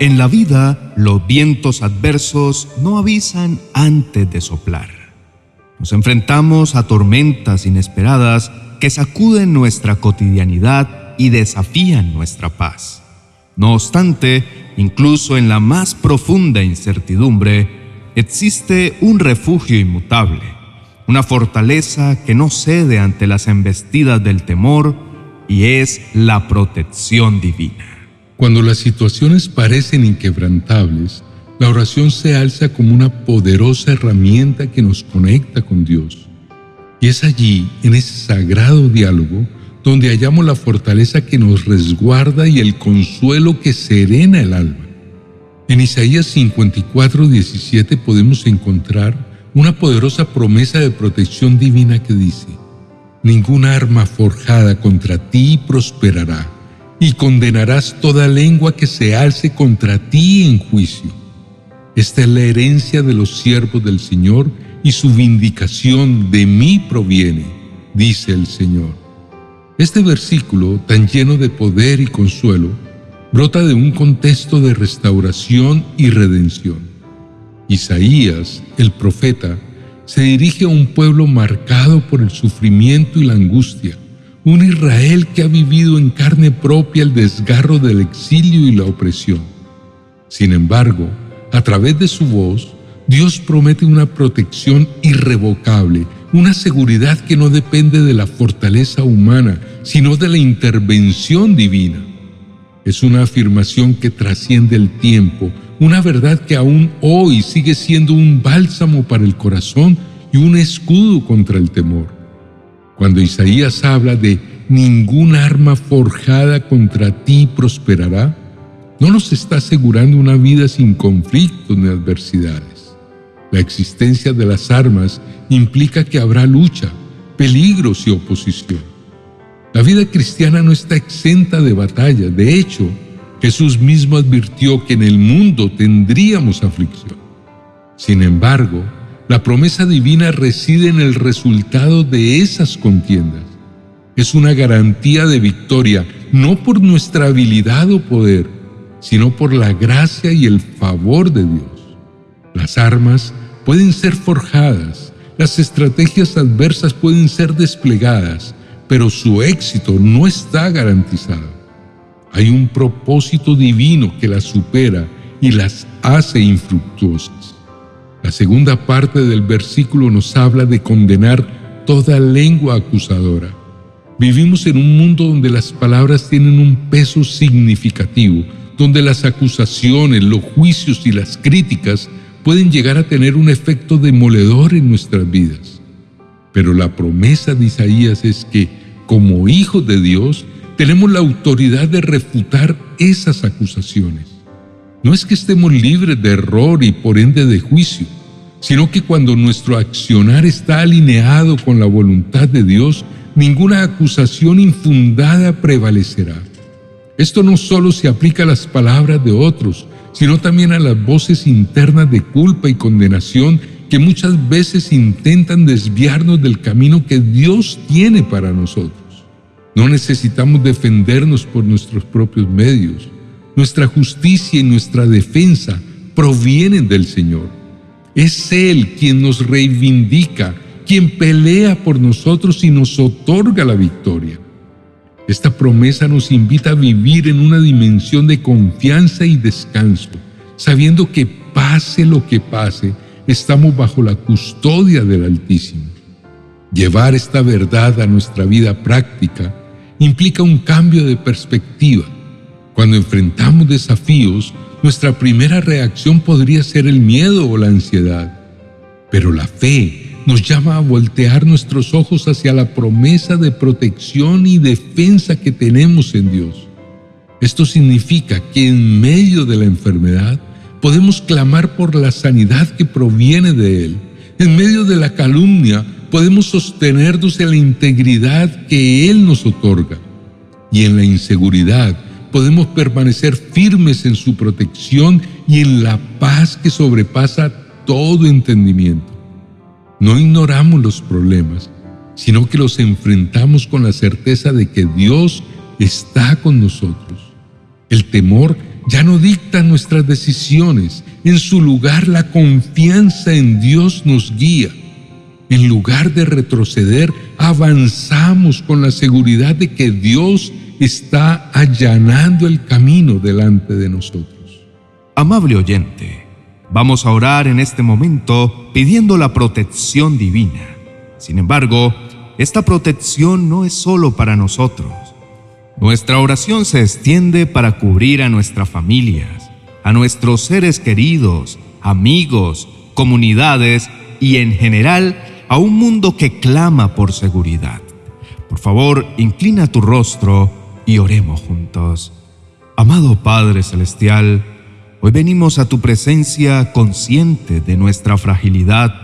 En la vida, los vientos adversos no avisan antes de soplar. Nos enfrentamos a tormentas inesperadas que sacuden nuestra cotidianidad y desafían nuestra paz. No obstante, incluso en la más profunda incertidumbre, existe un refugio inmutable, una fortaleza que no cede ante las embestidas del temor y es la protección divina. Cuando las situaciones parecen inquebrantables, la oración se alza como una poderosa herramienta que nos conecta con Dios. Y es allí, en ese sagrado diálogo, donde hallamos la fortaleza que nos resguarda y el consuelo que serena el alma. En Isaías 54, 17 podemos encontrar una poderosa promesa de protección divina que dice, Ninguna arma forjada contra ti prosperará y condenarás toda lengua que se alce contra ti en juicio. Esta es la herencia de los siervos del Señor y su vindicación de mí proviene, dice el Señor. Este versículo, tan lleno de poder y consuelo, brota de un contexto de restauración y redención. Isaías, el profeta, se dirige a un pueblo marcado por el sufrimiento y la angustia un Israel que ha vivido en carne propia el desgarro del exilio y la opresión. Sin embargo, a través de su voz, Dios promete una protección irrevocable, una seguridad que no depende de la fortaleza humana, sino de la intervención divina. Es una afirmación que trasciende el tiempo, una verdad que aún hoy sigue siendo un bálsamo para el corazón y un escudo contra el temor. Cuando Isaías habla de ningún arma forjada contra ti prosperará, no nos está asegurando una vida sin conflictos ni adversidades. La existencia de las armas implica que habrá lucha, peligros y oposición. La vida cristiana no está exenta de batallas. De hecho, Jesús mismo advirtió que en el mundo tendríamos aflicción. Sin embargo, la promesa divina reside en el resultado de esas contiendas. Es una garantía de victoria, no por nuestra habilidad o poder, sino por la gracia y el favor de Dios. Las armas pueden ser forjadas, las estrategias adversas pueden ser desplegadas, pero su éxito no está garantizado. Hay un propósito divino que las supera y las hace infructuosas. La segunda parte del versículo nos habla de condenar toda lengua acusadora. Vivimos en un mundo donde las palabras tienen un peso significativo, donde las acusaciones, los juicios y las críticas pueden llegar a tener un efecto demoledor en nuestras vidas. Pero la promesa de Isaías es que, como hijos de Dios, tenemos la autoridad de refutar esas acusaciones. No es que estemos libres de error y por ende de juicio, sino que cuando nuestro accionar está alineado con la voluntad de Dios, ninguna acusación infundada prevalecerá. Esto no solo se aplica a las palabras de otros, sino también a las voces internas de culpa y condenación que muchas veces intentan desviarnos del camino que Dios tiene para nosotros. No necesitamos defendernos por nuestros propios medios. Nuestra justicia y nuestra defensa provienen del Señor. Es Él quien nos reivindica, quien pelea por nosotros y nos otorga la victoria. Esta promesa nos invita a vivir en una dimensión de confianza y descanso, sabiendo que pase lo que pase, estamos bajo la custodia del Altísimo. Llevar esta verdad a nuestra vida práctica implica un cambio de perspectiva. Cuando enfrentamos desafíos, nuestra primera reacción podría ser el miedo o la ansiedad. Pero la fe nos llama a voltear nuestros ojos hacia la promesa de protección y defensa que tenemos en Dios. Esto significa que en medio de la enfermedad podemos clamar por la sanidad que proviene de Él. En medio de la calumnia podemos sostenernos en la integridad que Él nos otorga. Y en la inseguridad podemos permanecer firmes en su protección y en la paz que sobrepasa todo entendimiento. No ignoramos los problemas, sino que los enfrentamos con la certeza de que Dios está con nosotros. El temor ya no dictan nuestras decisiones. En su lugar, la confianza en Dios nos guía. En lugar de retroceder, avanzamos con la seguridad de que Dios está allanando el camino delante de nosotros. Amable oyente, vamos a orar en este momento pidiendo la protección divina. Sin embargo, esta protección no es solo para nosotros. Nuestra oración se extiende para cubrir a nuestras familias, a nuestros seres queridos, amigos, comunidades y en general a un mundo que clama por seguridad. Por favor, inclina tu rostro y oremos juntos. Amado Padre Celestial, hoy venimos a tu presencia consciente de nuestra fragilidad,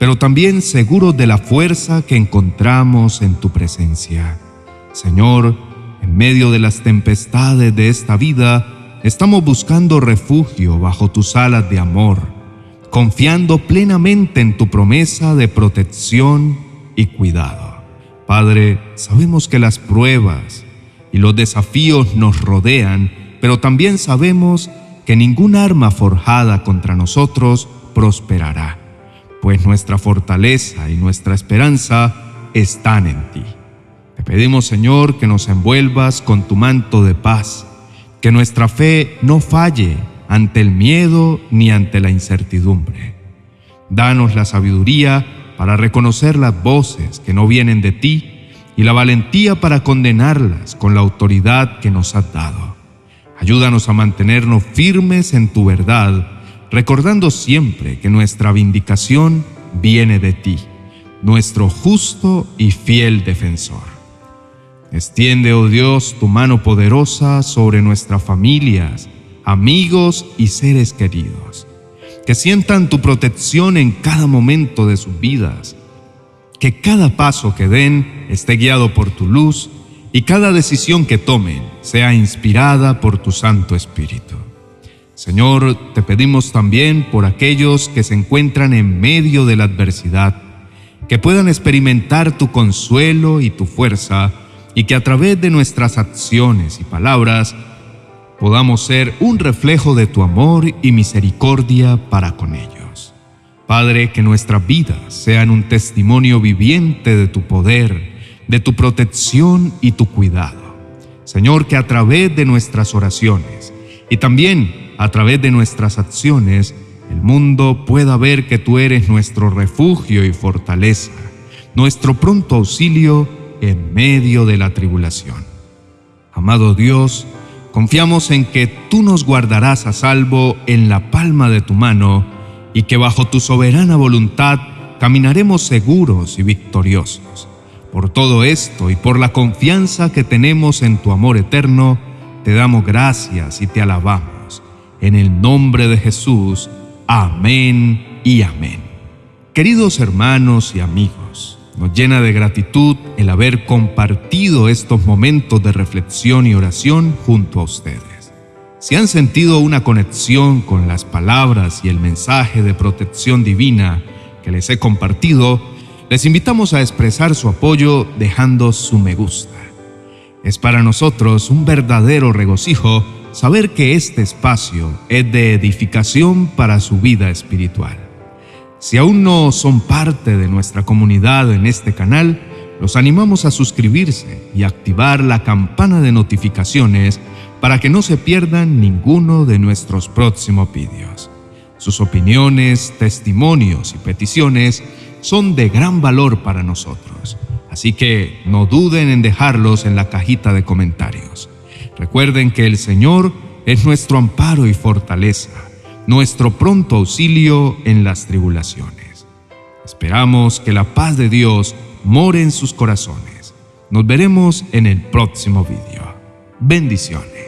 pero también seguros de la fuerza que encontramos en tu presencia. Señor, en medio de las tempestades de esta vida, estamos buscando refugio bajo tus alas de amor, confiando plenamente en tu promesa de protección y cuidado. Padre, sabemos que las pruebas y los desafíos nos rodean, pero también sabemos que ningún arma forjada contra nosotros prosperará, pues nuestra fortaleza y nuestra esperanza están en ti. Te pedimos, Señor, que nos envuelvas con tu manto de paz, que nuestra fe no falle ante el miedo ni ante la incertidumbre. Danos la sabiduría para reconocer las voces que no vienen de ti y la valentía para condenarlas con la autoridad que nos has dado. Ayúdanos a mantenernos firmes en tu verdad, recordando siempre que nuestra vindicación viene de ti, nuestro justo y fiel defensor. Extiende, oh Dios, tu mano poderosa sobre nuestras familias, amigos y seres queridos. Que sientan tu protección en cada momento de sus vidas. Que cada paso que den esté guiado por tu luz y cada decisión que tomen sea inspirada por tu Santo Espíritu. Señor, te pedimos también por aquellos que se encuentran en medio de la adversidad, que puedan experimentar tu consuelo y tu fuerza, y que a través de nuestras acciones y palabras podamos ser un reflejo de tu amor y misericordia para con ellos. Padre, que nuestras vidas sean un testimonio viviente de tu poder, de tu protección y tu cuidado. Señor, que a través de nuestras oraciones y también a través de nuestras acciones, el mundo pueda ver que tú eres nuestro refugio y fortaleza, nuestro pronto auxilio en medio de la tribulación. Amado Dios, confiamos en que tú nos guardarás a salvo en la palma de tu mano y que bajo tu soberana voluntad caminaremos seguros y victoriosos. Por todo esto y por la confianza que tenemos en tu amor eterno, te damos gracias y te alabamos. En el nombre de Jesús, amén y amén. Queridos hermanos y amigos, nos llena de gratitud el haber compartido estos momentos de reflexión y oración junto a ustedes. Si han sentido una conexión con las palabras y el mensaje de protección divina que les he compartido, les invitamos a expresar su apoyo dejando su me gusta. Es para nosotros un verdadero regocijo saber que este espacio es de edificación para su vida espiritual. Si aún no son parte de nuestra comunidad en este canal, los animamos a suscribirse y activar la campana de notificaciones para que no se pierdan ninguno de nuestros próximos vídeos. Sus opiniones, testimonios y peticiones son de gran valor para nosotros, así que no duden en dejarlos en la cajita de comentarios. Recuerden que el Señor es nuestro amparo y fortaleza nuestro pronto auxilio en las tribulaciones. Esperamos que la paz de Dios more en sus corazones. Nos veremos en el próximo video. Bendiciones.